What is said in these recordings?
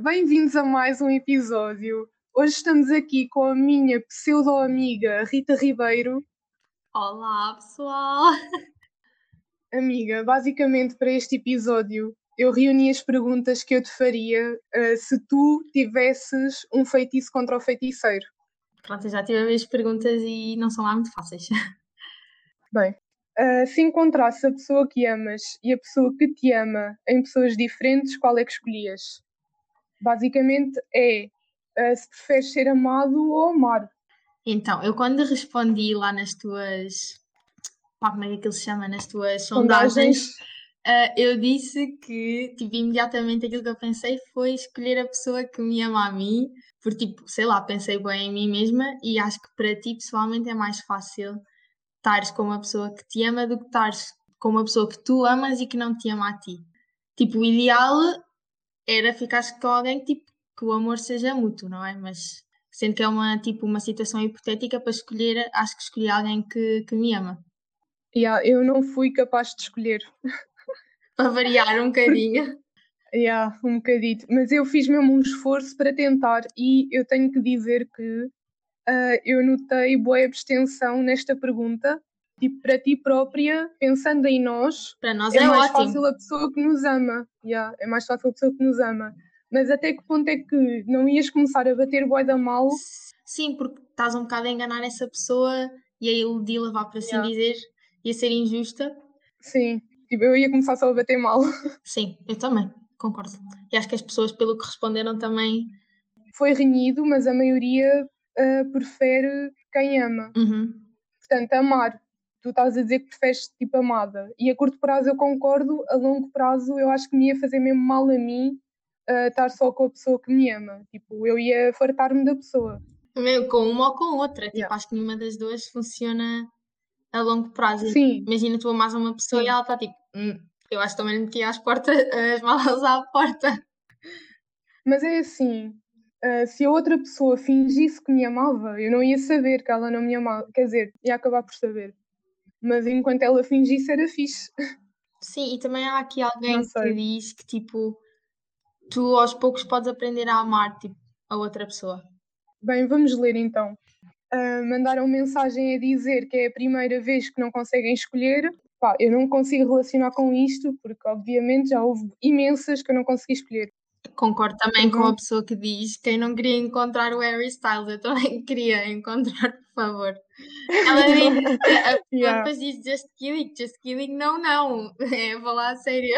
bem-vindos a mais um episódio. Hoje estamos aqui com a minha pseudo-amiga Rita Ribeiro. Olá, pessoal! Amiga, basicamente para este episódio eu reuni as perguntas que eu te faria uh, se tu tivesses um feitiço contra o feiticeiro. Pronto, eu já tive as perguntas e não são lá muito fáceis. Bem, Uh, se encontrasse a pessoa que amas e a pessoa que te ama em pessoas diferentes, qual é que escolhias? Basicamente é uh, se preferes ser amado ou amar. Então, eu quando respondi lá nas tuas. Pá, como é que aquilo se chama? Nas tuas sondagens, uh, eu disse que, tipo, imediatamente aquilo que eu pensei foi escolher a pessoa que me ama a mim, porque, tipo, sei lá, pensei bem em mim mesma e acho que para ti pessoalmente é mais fácil estares com uma pessoa que te ama do que estares com uma pessoa que tu amas e que não te ama a ti. Tipo, o ideal era ficar com alguém que, tipo, que o amor seja mútuo, não é? Mas sendo que é uma, tipo, uma situação hipotética para escolher, acho que escolhi alguém que, que me ama. Yeah, eu não fui capaz de escolher. para variar um bocadinho. Yeah, um bocadito. Mas eu fiz mesmo um esforço para tentar e eu tenho que dizer que uh, eu notei boa abstenção nesta pergunta. Tipo, para ti própria, pensando em nós, para nós é, é mais ótimo. fácil a pessoa que nos ama. Yeah, é mais fácil a pessoa que nos ama. Mas até que ponto é que não ias começar a bater boi da mal? Sim, porque estás um bocado a enganar essa pessoa e a iludi-la, vá para assim yeah. dizer, ia ser injusta. Sim, tipo, eu ia começar só a bater mal. Sim, eu também, concordo. E acho que as pessoas, pelo que responderam, também. Foi renhido, mas a maioria uh, prefere quem ama. Uhum. Portanto, amar. Tu estás a dizer que preferes tipo amada. E a curto prazo eu concordo, a longo prazo eu acho que me ia fazer mesmo mal a mim uh, estar só com a pessoa que me ama. Tipo, eu ia fartar-me da pessoa. Mesmo com uma ou com outra. Tipo, yeah. acho que nenhuma das duas funciona a longo prazo. Sim. Imagina tu amas uma pessoa Sim. e ela está tipo, hum, eu acho que também lhe metia as portas, as malas à porta. Mas é assim, Uh, se a outra pessoa fingisse que me amava, eu não ia saber que ela não me amava. Quer dizer, ia acabar por saber. Mas enquanto ela fingisse, era fixe. Sim, e também há aqui alguém que diz que, tipo, tu aos poucos podes aprender a amar, tipo, a outra pessoa. Bem, vamos ler então. Uh, mandaram mensagem a dizer que é a primeira vez que não conseguem escolher. Pá, eu não consigo relacionar com isto, porque obviamente já houve imensas que eu não consegui escolher. Concordo também uhum. com a pessoa que diz quem não queria encontrar o Harry Styles, eu também queria encontrar, por favor. Ela diz, a yeah. depois diz just kidding, just kidding, não, não, é falar a sério.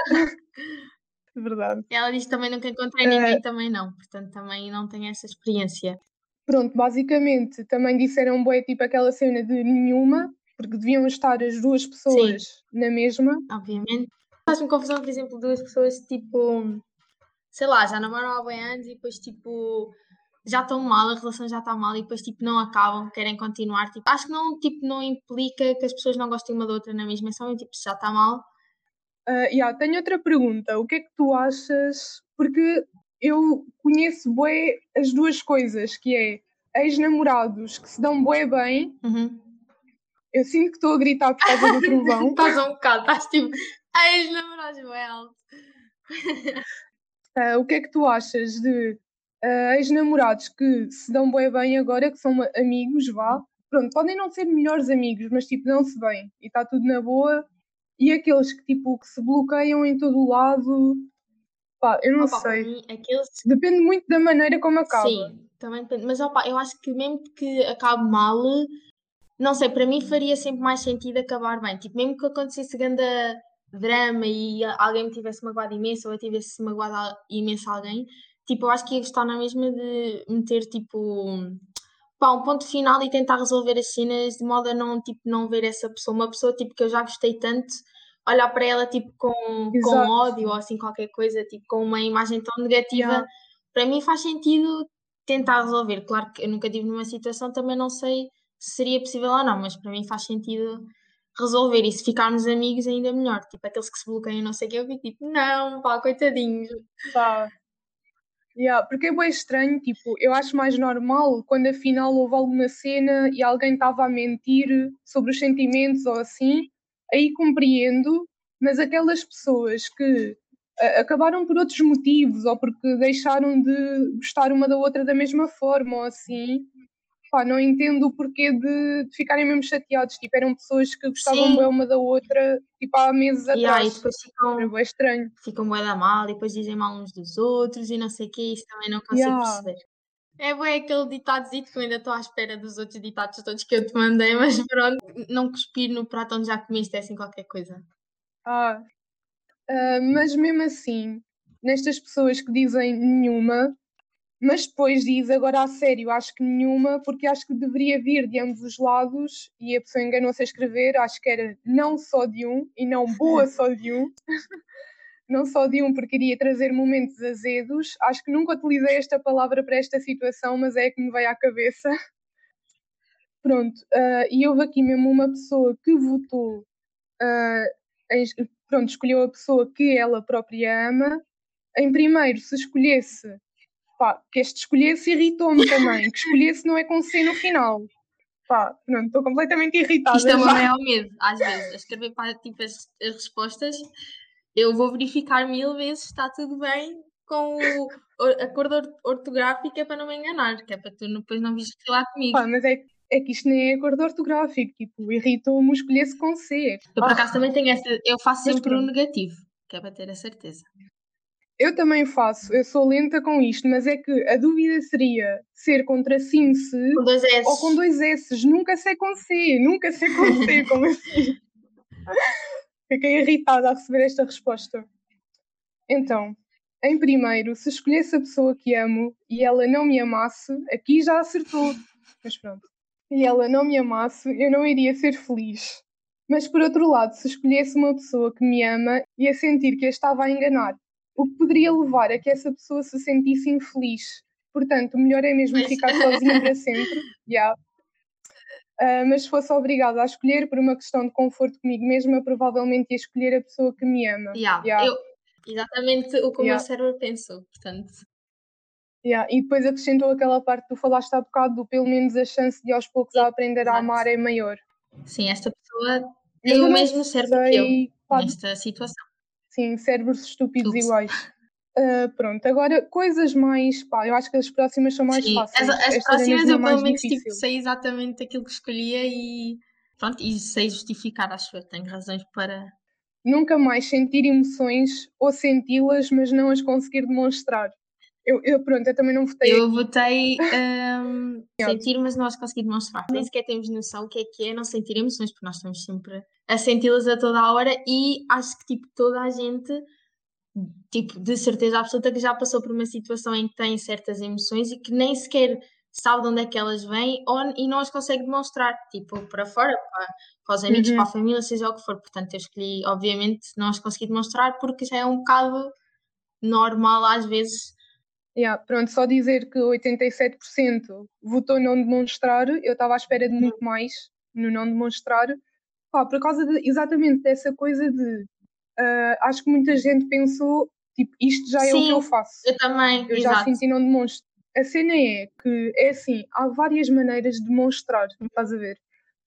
Verdade. Ela diz também nunca encontrei ninguém, uh, também não, portanto também não tenho essa experiência. Pronto, basicamente também disseram bué tipo aquela cena de nenhuma, porque deviam estar as duas pessoas Sim. na mesma. Obviamente. Faz-me confusão, por exemplo, duas pessoas tipo sei lá, já namoram há bem anos e depois tipo já estão mal, a relação já está mal e depois tipo não acabam, querem continuar. Tipo, acho que não, tipo, não implica que as pessoas não gostem uma da outra na mesma, é só tipo, já está mal. Uh, yeah, tenho outra pergunta. O que é que tu achas? Porque eu conheço bué as duas coisas, que é ex-namorados que se dão bué bem. Uhum. Eu sinto que estou a gritar por causa do trovão. estás um bocado, estás tipo, ex-namorados bué alto. Uh, o que é que tu achas de uh, ex-namorados que se dão bem bem agora, que são amigos, vá? Pronto, podem não ser melhores amigos, mas tipo, não se bem e está tudo na boa. E aqueles que tipo que se bloqueiam em todo o lado, pá, eu não opa, sei. Mim, aqueles... Depende muito da maneira como acaba. Sim, também depende. Mas opa, eu acho que mesmo que acabe mal, não sei, para mim faria sempre mais sentido acabar bem. Tipo, mesmo que acontecesse grande drama e alguém me tivesse magoado imenso ou eu tivesse magoado imenso alguém, tipo, eu acho que ia gostar na mesma de meter, tipo, pá, um ponto final e tentar resolver as cenas de modo a não, tipo, não ver essa pessoa, uma pessoa, tipo, que eu já gostei tanto, olhar para ela, tipo, com, com ódio ou assim, qualquer coisa, tipo, com uma imagem tão negativa, yeah. para mim faz sentido tentar resolver. Claro que eu nunca tive numa situação, também não sei se seria possível ou não, mas para mim faz sentido resolver e se ficarmos amigos ainda melhor. Tipo, aqueles que se bloqueiam não sei o que, eu vi tipo, não, pá, coitadinhos. Pá. Yeah, porque é bem estranho, tipo, eu acho mais normal quando afinal houve alguma cena e alguém estava a mentir sobre os sentimentos ou assim, aí compreendo, mas aquelas pessoas que acabaram por outros motivos, ou porque deixaram de gostar uma da outra da mesma forma, ou assim. Pá, não entendo o porquê de, de ficarem mesmo chateados. Tipo, eram pessoas que gostavam bem uma da outra, tipo, há meses yeah, atrás. E depois ficam, é estranho. Ficam bem da mal e depois dizem mal uns dos outros e não sei o que, isso também não consigo yeah. perceber. É bem aquele ditadozito que eu ainda estou à espera dos outros ditados todos que eu te mandei, mas pronto, não cuspir no prato onde já comiste é assim qualquer coisa. Ah, Uh, mas mesmo assim, nestas pessoas que dizem nenhuma, mas depois diz agora a sério, acho que nenhuma, porque acho que deveria vir de ambos os lados e a pessoa enganou-se a escrever, acho que era não só de um e não boa só de um. não só de um, porque iria trazer momentos azedos. Acho que nunca utilizei esta palavra para esta situação, mas é que me veio à cabeça. Pronto, uh, e houve aqui mesmo uma pessoa que votou uh, em, pronto, escolheu a pessoa que ela própria ama. Em primeiro, se escolhesse, pá, que este escolhesse irritou-me também, que escolhesse não é com C no final. Pá, pronto, estou completamente irritada. Isto é o meu maior medo, às vezes, a escrever para tipo, as, as respostas, eu vou verificar mil vezes se está tudo bem com o, a cor ortográfica para não me enganar, que é para tu depois não vires lá comigo. Pá, mas é é que isto nem é acordo ortográfico, tipo, irritou-me escolher-se com C. Eu por acaso também tenho essa, eu faço sempre o negativo, que é para ter a certeza. Eu também faço, eu sou lenta com isto, mas é que a dúvida seria ser com tracinho C com dois S. ou com dois S. Nunca sei com C, nunca sei com C, como assim? Fiquei irritada a receber esta resposta. Então, em primeiro, se escolhesse a pessoa que amo e ela não me amasse, aqui já acertou. Mas pronto e ela não me amasse, eu não iria ser feliz. Mas por outro lado, se escolhesse uma pessoa que me ama, ia sentir que a estava a enganar, o que poderia levar a que essa pessoa se sentisse infeliz. Portanto, o melhor é mesmo mas... ficar sozinha para sempre. Yeah. Uh, mas se fosse obrigada a escolher por uma questão de conforto comigo mesma, provavelmente ia escolher a pessoa que me ama. Yeah. Yeah. Eu, exatamente o que o meu cérebro pensou, portanto. Yeah. E depois acrescentou aquela parte que tu falaste há bocado do pelo menos a chance de aos poucos a aprender Exato. a amar é maior. Sim, esta pessoa tem o mesmo cérebro que eu nesta situação. Sim, cérebros estúpidos Ups. iguais. Uh, pronto, agora coisas mais. Pá, eu acho que as próximas são mais Sim, fáceis. As, as próximas eu pelo menos tipo, sei exatamente aquilo que escolhia e pronto, e sei justificar, acho que tenho razões para. Nunca mais sentir emoções ou senti-las, mas não as conseguir demonstrar. Eu, eu, pronto, eu também não votei. Eu aqui. votei um, sentir, mas nós conseguimos demonstrar. Nem sequer temos noção o que é que é não sentir emoções, porque nós estamos sempre a senti-las a toda a hora e acho que tipo, toda a gente, tipo, de certeza absoluta que já passou por uma situação em que tem certas emoções e que nem sequer sabe de onde é que elas vêm ou, e não as consegue demonstrar, tipo, para fora, para, para os amigos, uhum. para a família, seja o que for. Portanto, eu escolhi, obviamente, não as consegui demonstrar porque já é um bocado normal às vezes Yeah, pronto, só dizer que 87% votou não demonstrar, eu estava à espera de muito mais no não demonstrar, pá, por causa de, exatamente dessa coisa de uh, acho que muita gente pensou, tipo, isto já é Sim, o que eu faço. Eu também, eu exato. já senti não demonstro. A cena é que é assim, há várias maneiras de demonstrar, estás a ver?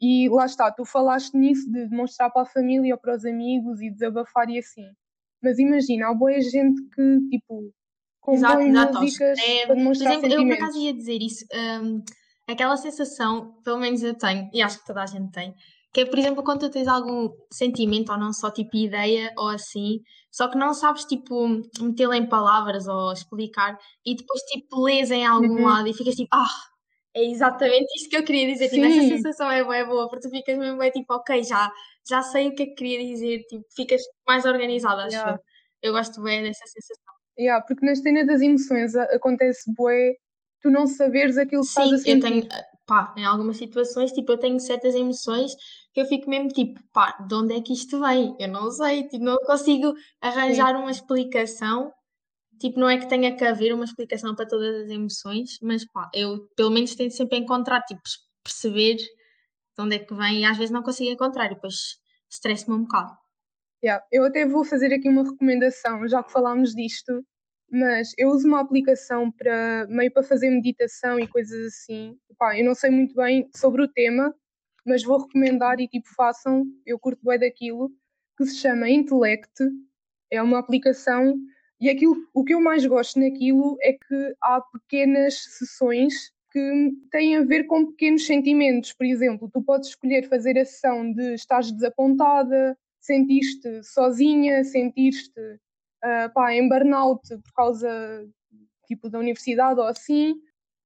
E lá está, tu falaste nisso de demonstrar para a família ou para os amigos e desabafar e assim. Mas imagina, há boa gente que, tipo, exato, exato. É, demonstrar por exemplo, eu por acaso ia dizer isso, um, aquela sensação, pelo menos eu tenho, e acho que toda a gente tem, que é, por exemplo, quando tu tens algum sentimento, ou não só tipo ideia, ou assim, só que não sabes, tipo, metê-la em palavras ou explicar, e depois, tipo, lês em algum uhum. lado e ficas tipo, ah, é exatamente isto que eu queria dizer. Tipo, essa sensação é boa, é boa, porque tu ficas mesmo, é tipo, ok, já, já sei o que é que queria dizer, tipo, ficas mais organizada, acho yeah. eu. Eu gosto bem dessa sensação. Yeah, porque na cena das emoções acontece bué tu não saberes aquilo que Sim, estás a sentir. eu tenho, pá, em algumas situações, tipo, eu tenho certas emoções que eu fico mesmo tipo, pá, de onde é que isto vem? Eu não sei, tipo, não consigo arranjar Sim. uma explicação. Tipo, não é que tenha que haver uma explicação para todas as emoções, mas pá, eu pelo menos tento sempre encontrar, tipo, perceber de onde é que vem e às vezes não consigo encontrar e depois estresse-me um bocado. Yeah. Eu até vou fazer aqui uma recomendação, já que falámos disto, mas eu uso uma aplicação para meio para fazer meditação e coisas assim. Eu não sei muito bem sobre o tema, mas vou recomendar e tipo façam, eu curto bem daquilo, que se chama Intellect É uma aplicação e aquilo, o que eu mais gosto naquilo é que há pequenas sessões que têm a ver com pequenos sentimentos. Por exemplo, tu podes escolher fazer a sessão de estás desapontada, sentiste sozinha, sentiste uh, pá, em burnout por causa tipo da universidade ou assim.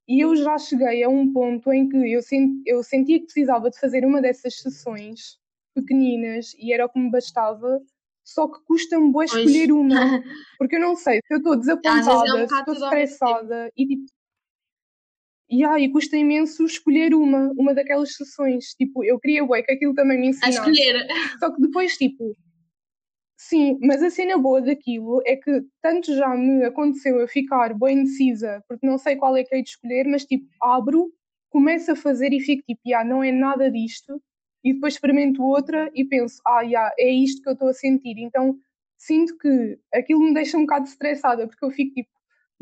E eu já cheguei a um ponto em que eu, sent, eu sentia que precisava de fazer uma dessas sessões pequeninas e era o que me bastava, só que custa-me bem escolher uma, porque eu não sei se eu estou desapontada, é um se estou estressada e tipo. Yeah, e custa imenso escolher uma, uma daquelas sessões. Tipo, eu queria bué que aquilo também me ensinasse. A escolher. Só que depois, tipo, Sim, mas a cena boa daquilo é que tanto já me aconteceu eu ficar bem indecisa, porque não sei qual é que hei de escolher, mas tipo, abro, começo a fazer e fico tipo, ah, não é nada disto, e depois experimento outra e penso, ah, yeah, é isto que eu estou a sentir. Então sinto que aquilo me deixa um bocado estressada, porque eu fico tipo,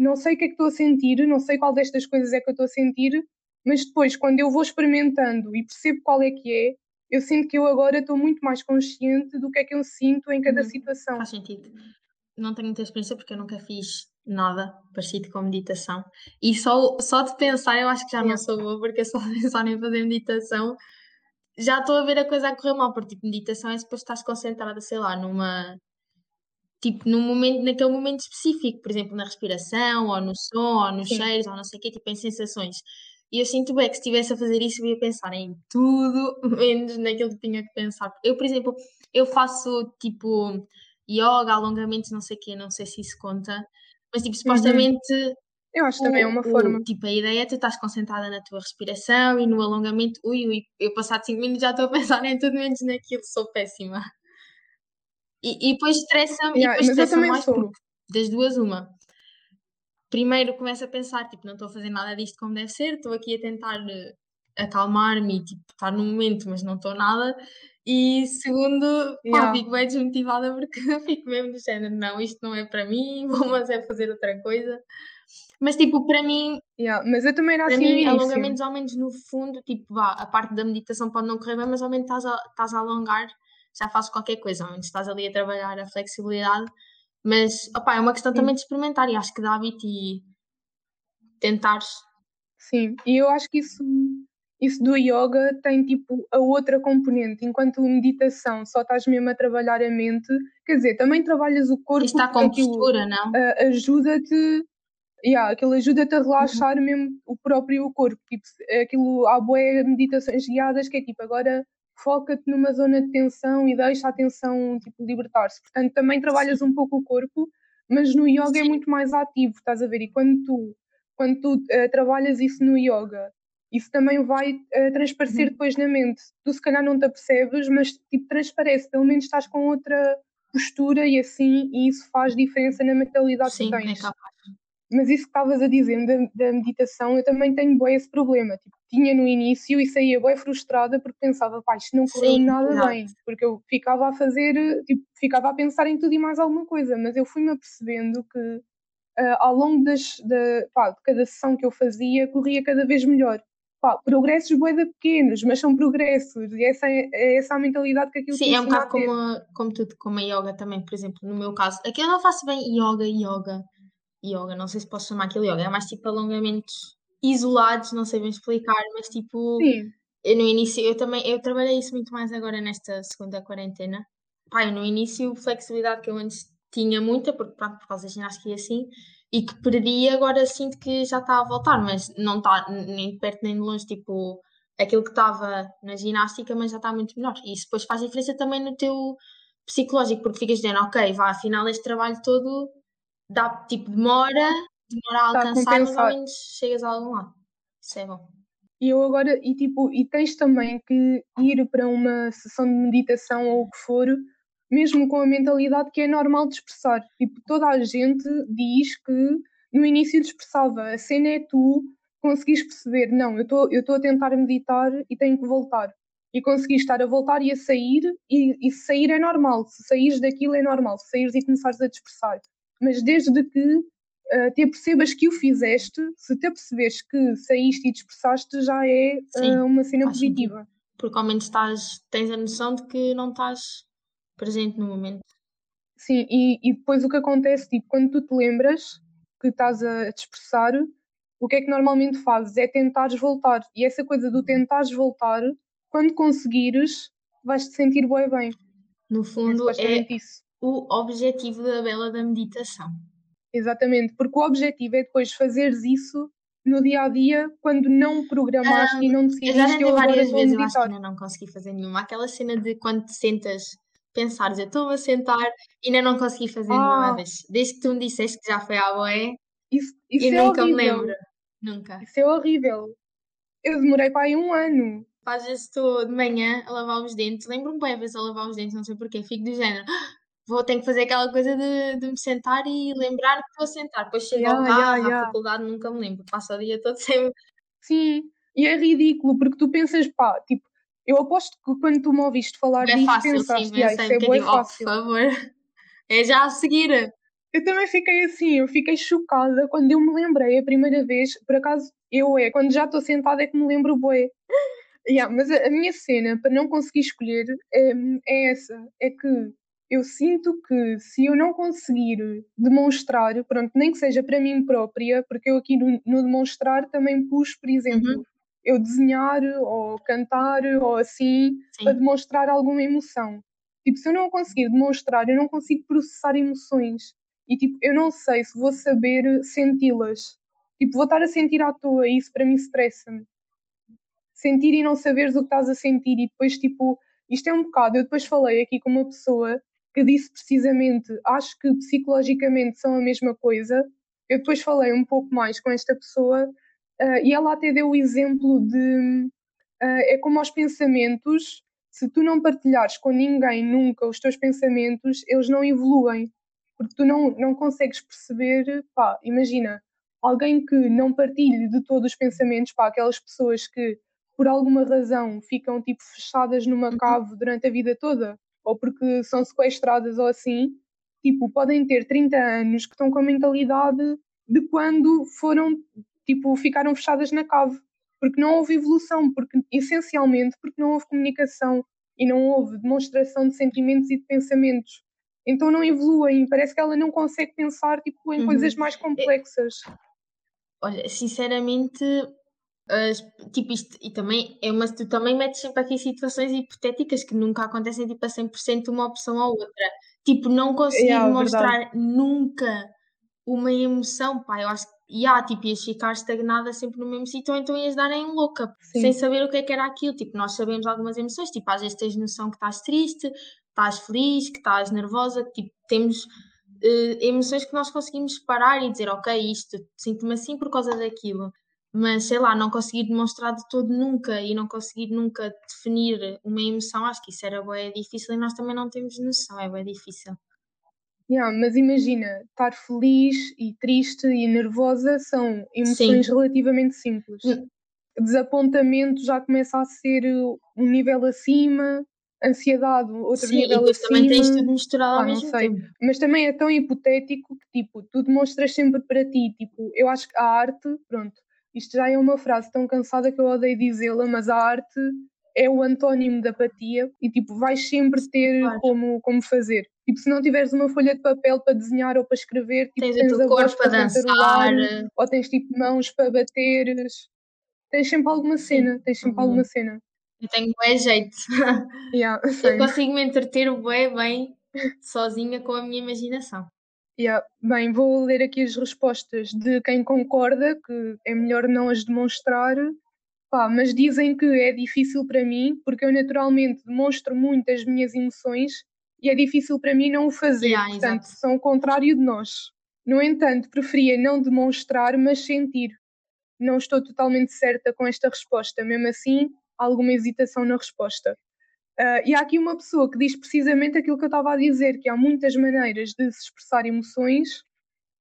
não sei o que é que estou a sentir, não sei qual destas coisas é que eu estou a sentir, mas depois, quando eu vou experimentando e percebo qual é que é, eu sinto que eu agora estou muito mais consciente do que é que eu sinto em cada uhum, situação. Faz sentido. Não tenho muita experiência porque eu nunca fiz nada parecido com meditação. E só, só de pensar, eu acho que já não sou boa, porque só de pensar em fazer meditação já estou a ver a coisa a correr mal, porque tipo, meditação é depois estás concentrada, sei lá, numa. Tipo, num momento, naquele momento específico, por exemplo, na respiração, ou no som, ou nos Sim. cheiros, ou não sei o quê, tipo, em sensações. E eu sinto bem que se estivesse a fazer isso, eu ia pensar em tudo, menos naquilo que tinha que pensar. Eu, por exemplo, eu faço tipo yoga, alongamentos, não sei o quê, não sei se isso conta, mas tipo, uhum. supostamente. Uhum. Eu acho também é uma forma. O, tipo, a ideia é tu estás concentrada na tua respiração e no alongamento. Ui, ui, eu passado 5 minutos já estou a pensar em tudo menos naquilo, sou péssima. E, e depois estressa-me, yeah, e depois estressa mais sou. porque das duas, uma primeiro começo a pensar, tipo, não estou a fazer nada disto como deve ser, estou aqui a tentar uh, acalmar-me e, tipo, estar no momento, mas não estou nada. E segundo, yeah. pá, fico bem desmotivada porque fico mesmo do género, não, isto não é para mim, vou mas é fazer outra coisa. Mas, tipo, para mim... Yeah, mas eu também era para assim mim, alongamentos, ao menos no fundo, tipo, vá, a parte da meditação pode não correr bem, mas ao menos estás a, estás a alongar, já fazes qualquer coisa, menos estás ali a trabalhar a flexibilidade mas, opá, é uma questão também de experimentar e acho que dá hábito e tentar. Sim, e eu acho que isso, isso do yoga tem tipo a outra componente, enquanto meditação só estás mesmo a trabalhar a mente, quer dizer, também trabalhas o corpo. está com postura, não? Uh, ajuda-te yeah, aquilo ajuda-te a relaxar uhum. mesmo o próprio corpo. Tipo, aquilo, há boas meditações guiadas que é tipo, agora foca-te numa zona de tensão e deixa a tensão tipo, libertar-se. Portanto, também trabalhas Sim. um pouco o corpo, mas no yoga é muito mais ativo, estás a ver? E quando tu, quando tu uh, trabalhas isso no yoga, isso também vai uh, transparecer uhum. depois na mente. Tu se calhar não te apercebes, mas tipo, transparece, pelo menos estás com outra postura e assim, e isso faz diferença na mentalidade Sim, que tens. É capaz. Mas isso que estavas a dizer da, da, meditação, eu também tenho bem esse problema. Tipo, tinha no início e saía bem frustrada porque pensava, pá, isto não correu Sim, nada não. bem. Porque eu ficava a fazer, tipo, ficava a pensar em tudo e mais alguma coisa. Mas eu fui-me apercebendo que uh, ao longo das, de, pá, de cada sessão que eu fazia, corria cada vez melhor. Pá, progressos boeda pequenos, mas são progressos. E essa é, é essa a mentalidade que aquilo Sim, é um bocado como, a, como tudo, como a yoga também, por exemplo, no meu caso. Aqui eu não faço bem yoga, yoga yoga, não sei se posso chamar aquilo yoga, é mais tipo alongamentos isolados, não sei bem explicar, mas tipo, Sim. eu no início, eu também, eu trabalhei isso muito mais agora nesta segunda quarentena. Pai, no início, flexibilidade que eu antes tinha muita, porque pronto, por causa da ginástica e assim, e que perdi, agora sinto que já está a voltar, mas não está nem de perto nem de longe, tipo, aquilo que estava na ginástica, mas já está muito melhor. E isso depois faz diferença também no teu psicológico, porque ficas dizendo, ok, vá, afinal este trabalho todo dá tipo demora, demora a alcançar, mas ao menos chegas a algum lado. Isso é bom. E eu agora, e tipo, e tens também que ir para uma sessão de meditação ou o que for, mesmo com a mentalidade que é normal de expressar. Tipo, toda a gente diz que no início expressava, a cena é tu conseguis perceber, não, eu estou a tentar meditar e tenho que voltar. E consegui estar a voltar e a sair, e, e sair é normal. Se saís daquilo é normal, se saíres e começares a dispersar mas desde que uh, te apercebas que o fizeste, se te apercebes que saíste e dispersaste, já é uh, uma cena positiva. Sentido. Porque ao menos estás, tens a noção de que não estás presente no momento. Sim, e, e depois o que acontece, tipo, quando tu te lembras que estás a te expressar, o que é que normalmente fazes? É tentares voltar. E essa coisa do tentares voltar, quando conseguires, vais-te sentir bem bem. No É fundo, é isso. O objetivo da bela da meditação. Exatamente, porque o objetivo é depois fazeres isso no dia a dia quando não programaste e não Eu já decidiste eu tentei agora várias vezes, eu acho que ainda não consegui fazer nenhuma. Aquela cena de quando te sentas, pensares, eu estou a sentar e ainda não consegui fazer nenhuma Ah, vez. Desde que tu me disseste que já foi à boé, isso, isso e é nunca me horrível. lembro. Nunca. Isso é horrível. Eu demorei para aí um ano. Às vezes estou de manhã a lavar os dentes, lembro-me bem, às vezes a lavar os dentes, não sei porquê, fico do género, "Ah, vou ter que fazer aquela coisa de, de me sentar e lembrar que estou a sentar. Depois chego ao Ya, ya, carro, à faculdade, nunca me lembro. Passo o dia todo sem. Sim, e é ridículo, porque tu pensas, pá, tipo, eu aposto que quando tu me ouviste falar É disto, fácil, sim, pensaste, ah, pensei isso é bué bocadinho, oh, por fácil. favor, é já a seguir. Eu também fiquei assim, eu fiquei chocada quando eu me lembrei a primeira vez, por acaso eu é, quando já estou sentada é que me lembro bué. Yeah, mas a, a minha cena para não conseguir escolher é, é essa, é que eu sinto que se eu não conseguir demonstrar, pronto, nem que seja para mim própria, porque eu aqui no, no demonstrar também pus, por exemplo, Uhum, eu desenhar ou cantar ou assim, para sim. demonstrar alguma emoção. Tipo, se eu não conseguir demonstrar, eu não consigo processar emoções. E tipo, eu não sei se vou saber senti-las. Tipo, vou estar a sentir à toa e isso para mim estressa-me. Sentir e não saberes o que estás a sentir e depois tipo, isto é um bocado, eu depois falei aqui com uma pessoa que disse precisamente, acho que psicologicamente são a mesma coisa. Eu depois falei um pouco mais com esta pessoa ah, e ela até deu o exemplo de ah, é como aos pensamentos, se tu não partilhares com ninguém nunca os teus pensamentos, eles não evoluem, porque tu não, não consegues perceber, pá, imagina, alguém que não partilhe de todos os pensamentos, pá, aquelas pessoas que por alguma razão ficam tipo fechadas numa Uhum, cave durante a vida toda, ou porque são sequestradas ou assim, tipo, podem ter 30 anos que estão com a mentalidade de quando foram, tipo, ficaram fechadas na cave porque não houve evolução, porque essencialmente porque não houve comunicação e não houve demonstração de sentimentos e de pensamentos. Então não evoluem, parece que ela não consegue pensar tipo, em uhum. coisas mais É, complexas. olha, sinceramente, as- tipo isto, e também é uma, tu também metes sempre aqui situações hipotéticas que nunca acontecem tipo a 100% de uma opção à outra. Tipo, não conseguir Yeah, verdade. demonstrar nunca uma emoção, pá, eu acho que, yeah, tipo, ias ficar estagnada sempre no mesmo sítio, ou então ias dar em louca, sem Sim, saber o que é que era aquilo. Tipo, nós sabemos algumas emoções, tipo, às vezes tens noção que estás triste, que estás feliz, que estás nervosa, que, tipo, temos eh, emoções que nós conseguimos parar e dizer, ok, isto, sinto-me assim por causa daquilo. Mas, sei lá, não conseguir demonstrar de todo nunca e não conseguir nunca definir uma emoção, acho que isso era bem difícil e nós também não temos noção, é bem difícil. yeah, mas imagina, estar feliz e triste e nervosa são emoções Sim. relativamente simples. Hum, Desapontamento já começa a ser um nível acima, ansiedade, outro Sim, e nível depois também tens acima. tudo misturado ao Pá, não mesmo sei, tempo. mas também é tão hipotético que, tipo, tu demonstras sempre para ti, tipo, eu acho que a arte, pronto, isto já é uma frase tão cansada que eu odeio dizê-la, mas a arte é o antónimo da apatia e, tipo, vais sempre ter Claro. como, como fazer. Tipo, se não tiveres uma folha de papel para desenhar ou para escrever, tipo, Tens o tens a voz corpo para dançar. ou tens, tipo, mãos para bateres, tens sempre alguma Sim, cena, tens sempre uhum. alguma cena. eu tenho bué jeito. Yeah, Eu consigo me entreter bué bem sozinha com a minha imaginação. Yeah. Bem, vou ler aqui as respostas de quem concorda que é melhor não as demonstrar, pá, mas dizem que é difícil para mim, porque eu naturalmente demonstro muito as minhas emoções e é difícil para mim não o fazer, Yeah, portanto, exato. são o contrário de nós. No entanto, preferia não demonstrar, mas sentir. Não estou totalmente certa com esta resposta, mesmo assim, há alguma hesitação na resposta. Ah, e há aqui uma pessoa que diz precisamente aquilo que eu estava a dizer, que há muitas maneiras de se expressar emoções,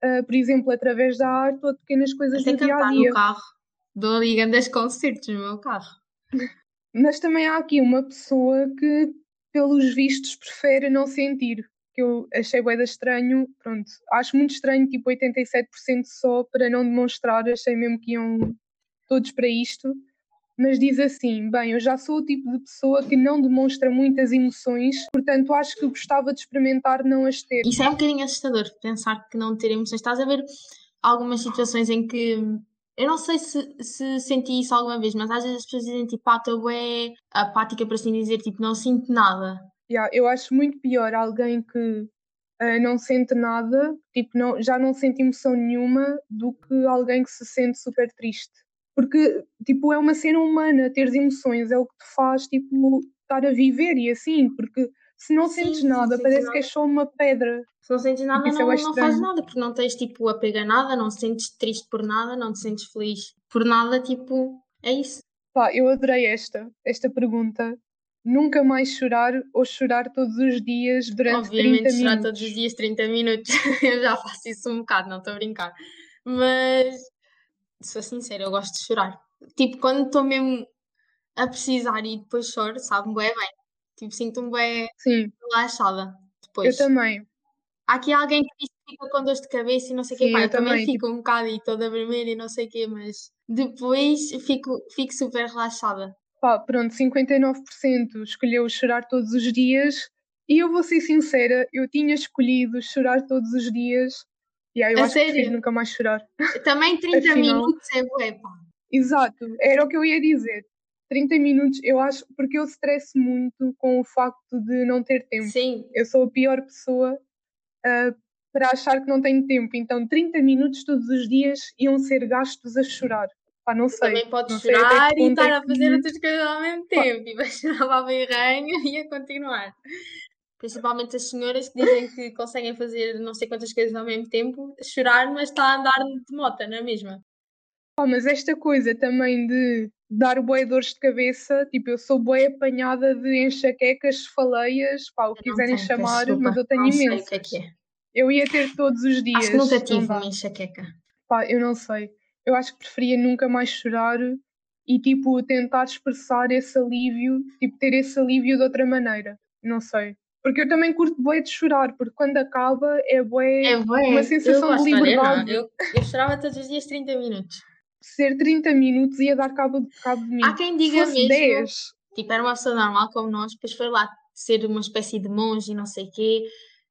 ah, por exemplo, através da arte ou de pequenas coisas Até do dia a cantar no dia. carro. Dou ali grandes concertos no meu carro. Mas também há aqui uma pessoa que, pelos vistos, prefere não sentir, que eu achei de estranho, pronto, acho muito estranho, tipo 87% só para não demonstrar, achei mesmo que iam todos para isto, mas diz assim: bem, eu já sou o tipo de pessoa que não demonstra muitas emoções, portanto acho que gostava de experimentar não as ter. Isso é um bocadinho assustador, pensar que não ter emoções. Estás a ver algumas situações em que eu não sei se, se senti isso alguma vez, mas às vezes as pessoas dizem tipo, ah, é apática, por assim dizer, tipo, não sinto nada. Yeah, eu acho muito pior alguém que uh, não sente nada, tipo, não, já não sente emoção nenhuma, do que alguém que se sente super triste. Porque, tipo, é uma cena humana, teres emoções é o que te faz, tipo, estar a viver e assim, porque se não sim, sentes nada, parece que é só uma pedra. Se não sentes nada, não, é não faz nada, porque não tens tipo apego a nada, não te sentes triste por nada, não te sentes feliz por nada, tipo, é isso. Pá, eu adorei esta, esta pergunta. Nunca mais chorar ou chorar todos os dias durante Obviamente, 30 chorar todos os dias 30 minutos. eu já faço isso um bocado, não estou a brincar. Mas, sou sincera, eu gosto de chorar. Tipo, quando estou mesmo a precisar e depois choro, sabe-me bem bem. Tipo, sinto-me bem Sim, relaxada eu depois. também. Há aqui alguém que diz que fica com dores de cabeça e não sei o quê. Pá, eu eu também fico um bocado e toda vermelha e não sei o quê, mas depois fico, fico super relaxada. pá, pronto, 59% escolheu chorar todos os dias. E eu vou ser sincera, eu tinha escolhido chorar todos os dias. E aí eu A acho que prefiro sério? nunca mais chorar. Também 30 Afinal, minutos é bué, pá. exato, era o que eu ia dizer. 30 minutos, eu acho, porque eu estresso muito com o facto de não ter tempo. Sim, Eu sou a pior pessoa ah, para achar que não tenho tempo. Então, 30 minutos todos os dias iam ser gastos a chorar. Pá, não sei. também podes sei chorar que e é estar a fazer que. outras coisas ao mesmo Pá, tempo. E vais chorar para berranha e a continuar. Principalmente as senhoras que dizem que conseguem fazer não sei quantas coisas ao mesmo tempo, chorar, mas está a andar de moto, não é mesmo? pá, mas esta coisa também de dar bué dores de cabeça, tipo, eu sou bué apanhada de enxaquecas, faleias, pá, o que quiserem tenho, chamar, mas desculpa, eu tenho não sei o que é que é. Eu ia ter todos os Acho que nunca dias, tive uma enxaqueca. Pá, eu não sei. Eu acho que preferia nunca mais chorar e, tipo, tentar expressar esse alívio, tipo, ter esse alívio de outra maneira. Não sei. Porque eu também curto bué de chorar, porque quando acaba é bué É uma bué, eu sensação de liberdade. eu, eu chorava todos os dias 30 minutos. Ser 30 minutos ia dar cabo, cabo de Há mim. quem Se diga mesmo, 10, tipo, era uma pessoa normal como nós, depois foi lá ser uma espécie de monge e não sei o quê,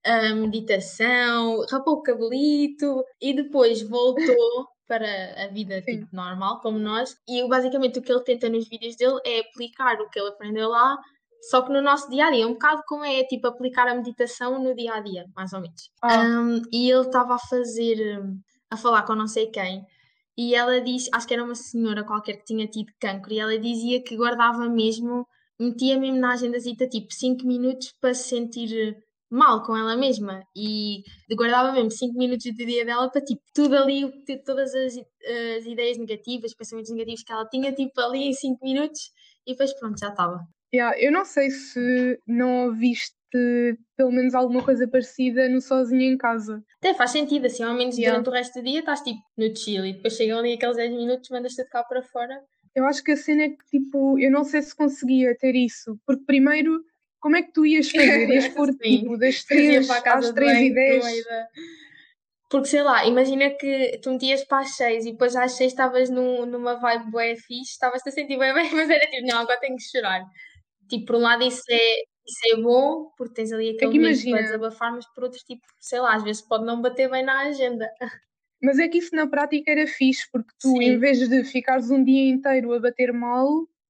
a meditação, rapou o cabelito e depois voltou para a vida tipo normal, como nós, e basicamente o que ele tenta nos vídeos dele é aplicar o que ele aprendeu lá, só que no nosso dia a dia, um bocado como é tipo aplicar a meditação no dia a dia, mais ou menos. Ah, Um, e ele estava a fazer, a falar com não sei quem, e ela diz, acho que era uma senhora qualquer que tinha tido cancro, e ela dizia que guardava mesmo, metia mesmo na agendazita tipo 5 minutos para se sentir mal com ela mesma, e guardava mesmo 5 minutos do dia dela para tipo tudo ali, todas as, as ideias negativas, pensamentos negativos que ela tinha, tipo ali em 5 minutos, e depois pronto, já estava. Yeah, eu não sei se não ouviste pelo menos alguma coisa parecida no Sozinho em Casa. Até faz sentido, assim, ao menos Yeah. durante o resto do dia estás tipo no chill e depois chegam ali aqueles 10 minutos, mandas-te de cá para fora. Eu acho que a cena é que, tipo, eu não sei se conseguia ter isso, porque primeiro, como é que tu ias fazer? Ias pôr, tipo, das Depois ia 3 para a casa às de 3 banho, e 10 no meio da- Porque sei lá, imagina que tu metias para as 6 e depois às 6 estavas num, numa vibe bué fixe, estavas-te a sentir bem bem, mas era tipo, não, agora tenho que chorar. Tipo, por um lado isso é, isso é bom, porque tens ali aquele que momento para imagina- desabafar, mas por outro tipo, sei lá, às vezes pode não bater bem na agenda. Mas é que isso na prática era fixe, porque tu, Sim. em vez de ficares um dia inteiro a bater mal,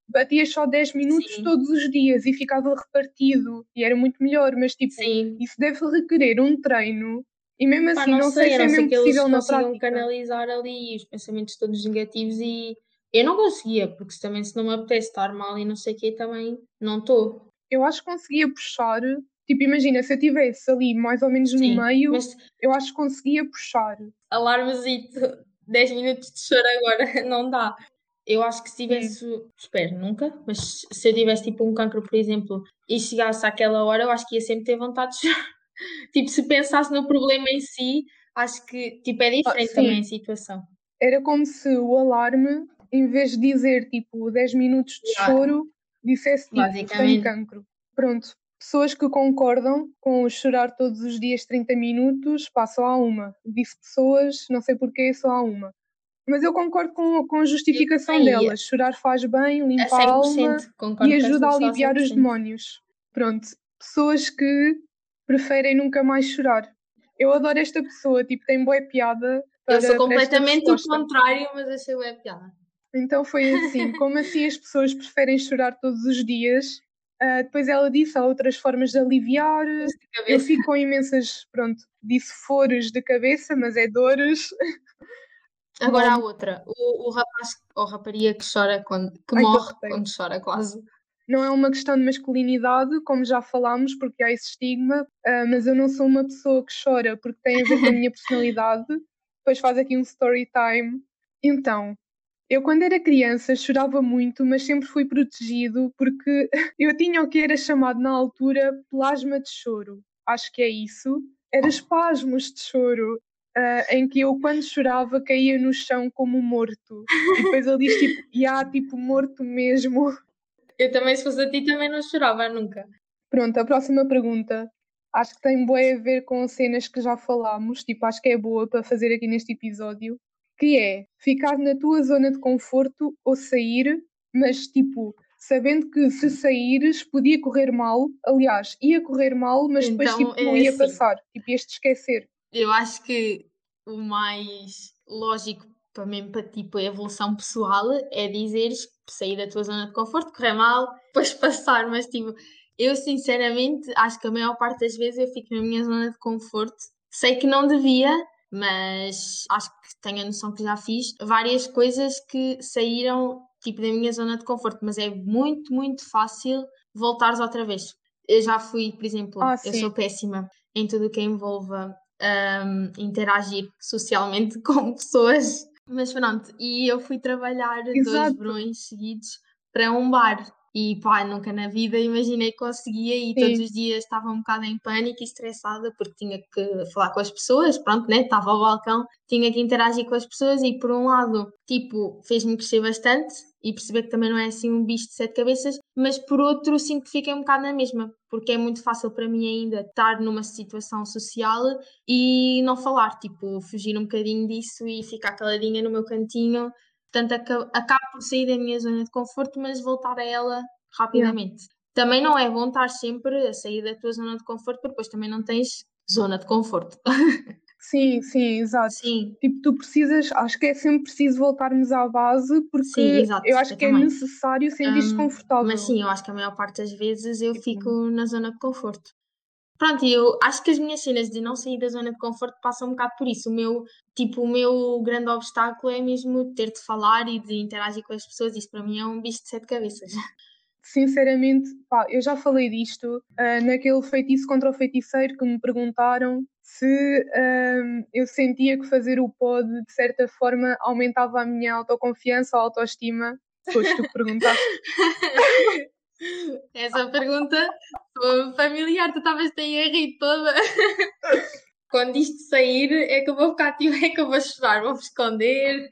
batias só 10 minutos Sim. todos os dias e ficava repartido e era muito melhor, mas tipo, Sim. isso deve requerer um treino e mesmo Pá, assim não, sei, a se é mesmo possível na prática. canalizar ali os pensamentos todos negativos e eu não conseguia, porque também se não me apetece estar mal e não sei o quê, também não estou. Eu acho que conseguia puxar, tipo, imagina, se eu estivesse ali mais ou menos Sim, no meio, mas eu acho que conseguia puxar. alarmezito, 10 minutos de choro agora, não dá. Eu acho que se tivesse, espero nunca, mas se eu tivesse tipo um cancro, por exemplo, e chegasse àquela hora, eu acho que ia sempre ter vontade de chorar. tipo, se pensasse no problema em si, acho que tipo, é diferente sim. também a situação. Era como se o alarme, em vez de dizer tipo 10 minutos de choro, dissesse tipo tenho cancro. Pronto. Pessoas que concordam com o chorar todos os dias 30 minutos, pá, só há uma. Disse pessoas, não sei porquê, só há uma. Mas eu concordo com, com a justificação Aí, dela. Chorar faz bem, A limpa a alma 100%, concordo e ajuda a aliviar os 100%. demónios. Pronto, pessoas que preferem nunca mais chorar. Eu adoro esta pessoa, tipo, tem boa piada. Para, Eu sou completamente o contrário, mas achei web piada. Então foi assim, como assim as pessoas preferem chorar todos os dias? Ah, depois ela disse, há outras formas de aliviar. Eu fico com imensas, pronto, disse fores de cabeça, mas é dores. Agora há outra. O, o rapaz ou rapariga que chora quando que Ai, morre quando chora quase. Não é uma questão de masculinidade, como já falámos, porque há esse estigma, ah, mas eu não sou uma pessoa que chora porque tem a ver com a minha personalidade. Depois faz aqui um story time. Então, eu quando era criança chorava muito, mas sempre fui protegido porque eu tinha o que era chamado na altura plasma de choro. Acho que é isso. Era espasmos de choro. ah, em que eu, quando chorava, caía no chão como morto. E depois ele diz tipo, já, tipo, morto mesmo. Eu também, se fosse a ti, também não chorava nunca. Pronto, a próxima pergunta. Acho que tem bué a ver com cenas que já falámos, tipo, acho que é boa para fazer aqui neste episódio, que é ficar na tua zona de conforto ou sair, mas tipo, sabendo que se saíres podia correr mal, aliás, ia correr mal, mas depois Então, tipo, é não ia assim. passar, tipo, ias-te esquecer. Eu acho que o mais lógico para mim, para tipo a evolução pessoal, é dizeres sair da tua zona de conforto, correr mal, depois passar, mas tipo, eu sinceramente acho que a maior parte das vezes eu fico na minha zona de conforto. Sei que não devia, mas acho que tenho a noção que já fiz várias coisas que saíram tipo da minha zona de conforto, mas é muito, muito fácil voltares outra vez. Eu já fui, por exemplo, Ah, eu sou péssima em tudo o que envolva um, interagir socialmente com pessoas, mas pronto, e eu fui trabalhar dois Exato. verões seguidos para um bar. E pá, nunca na vida imaginei que conseguia e Sim. todos os dias estava um bocado em pânico e estressada porque tinha que falar com as pessoas, pronto, né? Estava ao balcão, tinha que interagir com as pessoas e por um lado, tipo, fez-me crescer bastante e perceber que também não é assim um bicho de sete cabeças, mas por outro sinto que fiquei um bocado na mesma, porque é muito fácil para mim ainda estar numa situação social e não falar, tipo, fugir um bocadinho disso e ficar caladinha no meu cantinho. Portanto, aca- acabo por sair da minha zona de conforto, mas voltar a ela rapidamente. Também não é bom estar sempre a sair da tua zona de conforto, porque depois também não tens zona de conforto. Sim, sim, exato. Sim, Tipo, tu precisas, acho que é sempre preciso voltarmos à base, porque Sim, exato, eu acho eu que é também. necessário sentir-te Hum, confortável. mas sim, eu acho que a maior parte das vezes eu Tipo- fico na zona de conforto. Pronto, eu acho que as minhas cenas de não sair da zona de conforto passam um bocado por isso. O meu, tipo, o meu grande obstáculo é mesmo ter de falar e de interagir com as pessoas. Isso para mim é um bicho de sete cabeças. Sinceramente, pá, eu já falei disto ah, naquele feitiço contra o feiticeiro que me perguntaram se eu sentia que fazer o pod de certa forma aumentava a minha autoconfiança ou autoestima. Foste tu que perguntaste. Essa pergunta foi familiar, tu estavas aí a rir toda. Quando isto sair, é que eu vou ficar tipo, é que eu vou chorar, vou me esconder.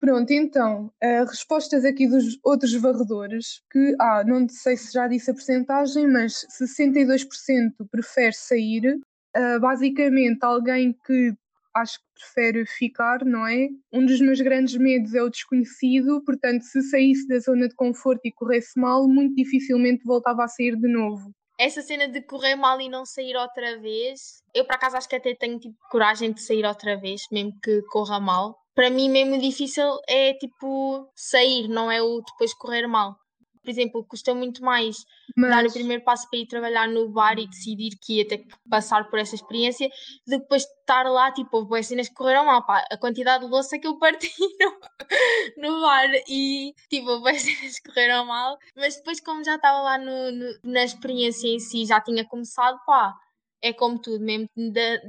Pronto, então, ah, respostas aqui dos outros varredores, que, ah, não sei se já disse a percentagem, mas 62% prefere sair. Ah, basicamente, alguém que acho que prefere ficar, não é? Um dos meus grandes medos é o desconhecido, portanto, se saísse da zona de conforto e corresse mal, muito dificilmente voltava a sair de novo. Essa cena de correr mal e não sair outra vez, eu por acaso acho que até tenho tipo coragem de sair outra vez, mesmo que corra mal. Para mim, mesmo difícil é tipo sair, não é o depois correr mal. Por exemplo, custa muito mais dar o Mas, primeiro passo para ir trabalhar no bar e decidir que ia ter que passar por essa experiência, de depois de estar lá, tipo, houve boas cenas que correram mal, pá, a quantidade de louça que eu parti no, no bar e, tipo, houve boas cenas que correram mal, mas depois, como já estava lá no, no- na experiência em si, já tinha começado, pá, é como tudo, mesmo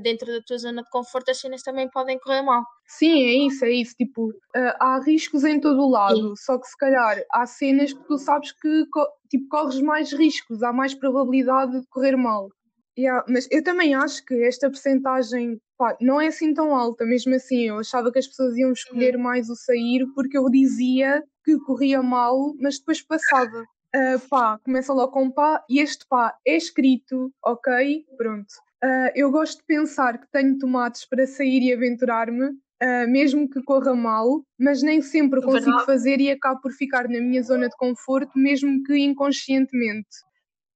dentro da tua zona de conforto, as cenas também podem correr mal. sim, é isso, é isso. Tipo, ah, há riscos em todo o lado, Sim. só que se calhar há cenas que tu sabes que tipo, corres mais riscos, há mais probabilidade de correr mal. Yeah, mas eu também acho que esta percentagem pá, não é assim tão alta, mesmo assim. Eu achava que as pessoas iam escolher mais o sair porque eu dizia que corria mal, mas depois passava. Ah, pá, começa logo com pá, e este pá é escrito, ok? Pronto. Ah, eu gosto de pensar que tenho tomates para sair e aventurar-me. uh, mesmo que corra mal, mas nem sempre consigo Verdade. fazer e acabo por ficar na minha zona de conforto, mesmo que inconscientemente.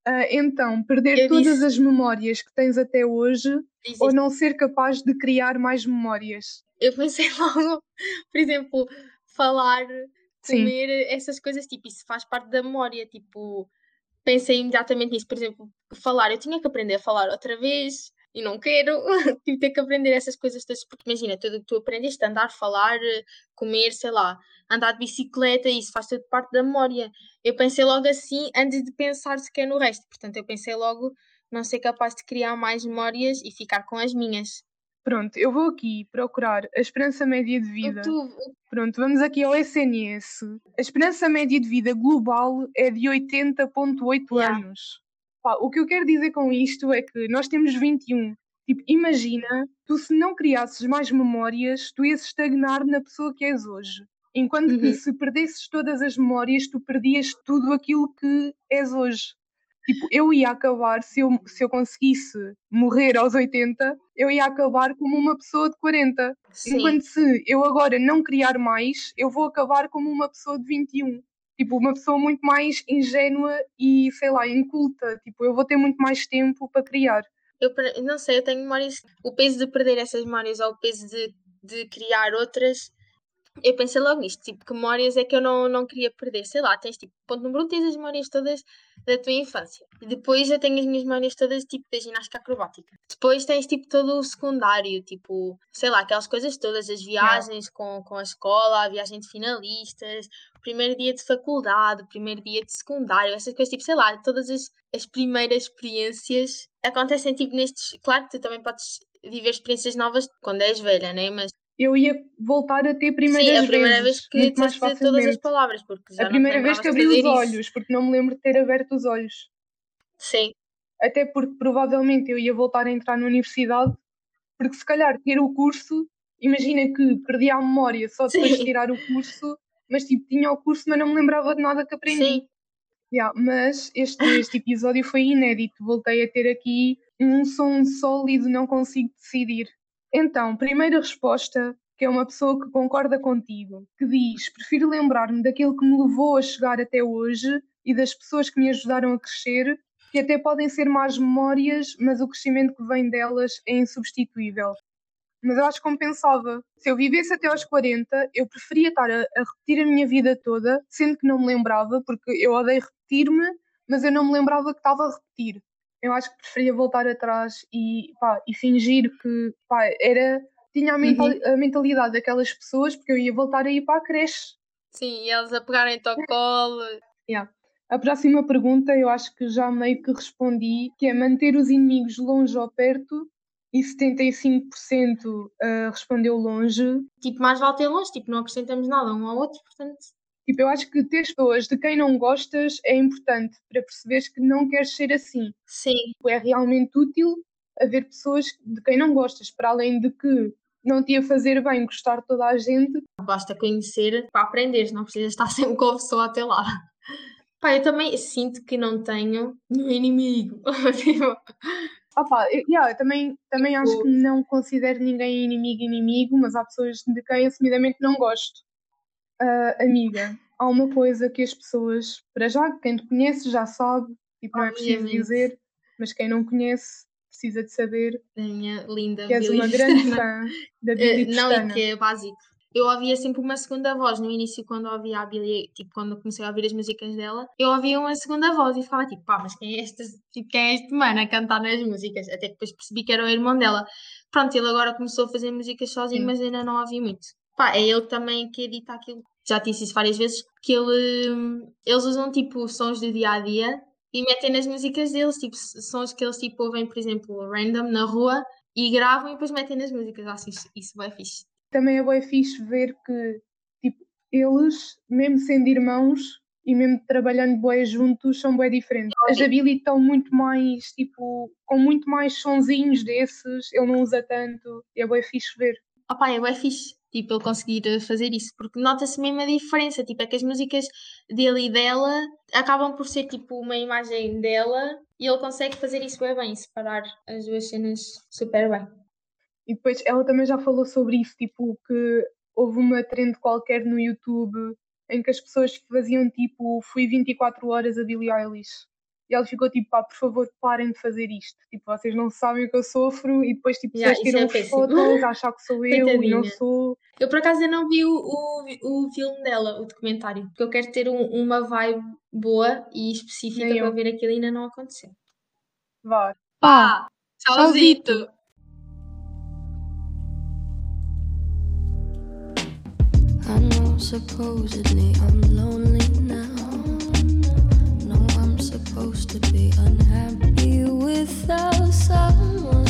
Uh, então, perder eu todas disse... as memórias que tens até hoje ou não ser capaz de criar mais memórias? Eu pensei logo, por exemplo, falar, comer, Sim. essas coisas, tipo, isso faz parte da memória, tipo, pensei imediatamente nisso, por exemplo, falar, eu tinha que aprender a falar outra vez, e não quero tipo, ter que aprender essas coisas todas, porque imagina, tudo que tu aprendeste, andar, falar, comer, sei lá, andar de bicicleta, isso faz tudo parte da memória. Eu pensei logo assim antes de pensar sequer no resto, portanto, eu pensei logo não ser capaz de criar mais memórias e ficar com as minhas. Pronto, eu vou aqui procurar a esperança média de vida. Pronto, vamos aqui ao SNS. A esperança média de vida global é de 80,8 yeah. anos. Pá, o que eu quero dizer com isto é que nós temos 21. Tipo, imagina, tu se não criasses mais memórias, tu ias estagnar na pessoa que és hoje. Enquanto uhum. que se perdesses todas as memórias, tu perdias tudo aquilo que és hoje. Tipo, eu ia acabar, se eu, se eu conseguisse morrer aos 80, eu ia acabar como uma pessoa de 40. Sim. Enquanto se eu agora não criar mais, eu vou acabar como uma pessoa de 21 tipo, uma pessoa muito mais ingênua e, sei lá, inculta. Tipo, eu vou ter muito mais tempo para criar. Eu não sei, eu tenho memórias. O peso de perder essas memórias ou o peso de, de criar outras eu pensei logo nisto, tipo, que memórias é que eu não, não queria perder? Sei lá, tens tipo, ponto número um, tens as memórias todas da tua infância. Depois eu tenho as minhas memórias todas, tipo, da ginástica acrobática. Depois tens, tipo, todo o secundário, tipo, sei lá, aquelas coisas todas, as viagens com, com a escola, a viagem de finalistas, o primeiro dia de faculdade, o primeiro dia de secundário, essas coisas, tipo, sei lá, todas as, as primeiras experiências acontecem, tipo, nestes. Claro que tu também podes viver experiências novas quando és velha, né? Mas eu ia voltar a ter primeiras vezes. Sim, a primeira vezes, vez que disseste todas as palavras. Porque já a primeira vez que abri os olhos, porque não me lembro de ter aberto os olhos. Sim. Até porque provavelmente eu ia voltar a entrar na universidade, porque se calhar ter o curso, imagina que perdi a memória só depois Sim. de tirar o curso, mas tipo, tinha o curso, mas não me lembrava de nada que aprendi. Sim. Yeah, mas este, este episódio foi inédito. Voltei a ter aqui um som sólido, não consigo decidir. Então, primeira resposta, que é uma pessoa que concorda contigo, que diz: prefiro lembrar-me daquilo que me levou a chegar até hoje e das pessoas que me ajudaram a crescer, que até podem ser más memórias, mas o crescimento que vem delas é insubstituível. Mas eu acho que compensava. Se eu vivesse até aos 40, eu preferia estar a, a repetir a minha vida toda, sendo que não me lembrava, porque eu odeio repetir-me, mas eu não me lembrava que estava a repetir eu acho que preferia voltar atrás e, pá, e fingir que pá, era, tinha a, mental, uhum. a, mentalidade daquelas pessoas porque eu ia voltar a ir para a creche. Sim, e eles a pegarem-te ao colo. Yeah. A próxima pergunta eu acho que já meio que respondi, que é manter os inimigos longe ou perto e 75% uh, eh, respondeu longe. Tipo, mais vale ter longe, tipo, não acrescentamos nada um ao outro, portanto Tipo, eu acho que ter pessoas de quem não gostas é importante para perceberes que não queres ser assim. Sim. É realmente útil haver pessoas de quem não gostas, para além de que não te ia fazer bem gostar toda a gente. Basta conhecer para aprender, não precisas estar sempre com a pessoa até lá. Pá, eu também sinto que não tenho nenhum inimigo. Pá, eu, yeah, eu também, também tipo... acho que não considero ninguém inimigo inimigo, mas há pessoas de quem assumidamente não gosto. Uh, amiga, há uma coisa que as pessoas, para já, quem te conhece já sabe, tipo, não é preciso dizer, mas quem não conhece precisa de saber. A minha linda Que és uma grande fã da Billy uh, Não, e que é básico. Eu ouvia sempre uma segunda voz no início, quando ouvia a Billy, tipo, quando comecei a ouvir as músicas dela, eu ouvia uma segunda voz e ficava tipo, pá, mas quem é este, tipo, quem é este mano a cantar nas músicas? Até que depois percebi que era o irmão dela. Pronto, ele agora começou a fazer músicas sozinho, Sim. mas ainda não ouvi muito. Pá, é ele também que edita aquilo. Já disse isso várias vezes, que ele, eles usam tipo sons do dia a dia e metem nas músicas deles, tipo sons que eles tipo ouvem, por exemplo, random na rua e gravam e depois metem nas músicas. Acho isso, isso bem fixe. Também é bem fixe ver que tipo, eles, mesmo sendo irmãos e mesmo trabalhando bem juntos, são bem diferentes. As Billy estão muito mais, tipo, com muito mais sonzinhos desses, ele não usa tanto, e é bem fixe ver. Opá, é bem fixe tipo, ele conseguir eh, fazer isso, porque nota-se mesmo a diferença, tipo, é que as músicas dele e dela acabam por ser, tipo, uma imagem dela e ele consegue fazer isso bem bem, separar as duas cenas super bem. E depois ela também já falou sobre isso, tipo, que houve uma trend qualquer no YouTube em que as pessoas faziam tipo, fui 24 horas a Billie Eilish. E ela ficou tipo, pá, por favor, parem de fazer isto. Tipo, vocês não sabem o que eu sofro e depois tipo, Yeah, vocês é tiram péssimo. fotos, a achar que sou eu e não sou. Eu por acaso ainda não vi o, o, o filme dela, o documentário, porque eu quero ter um- uma vibe boa e específica Nem para eu. ver aquilo e ainda não aconteceu. Vá. Pá, Tchauzito! I know supposedly I'm lonely now. supposed to be unhappy without someone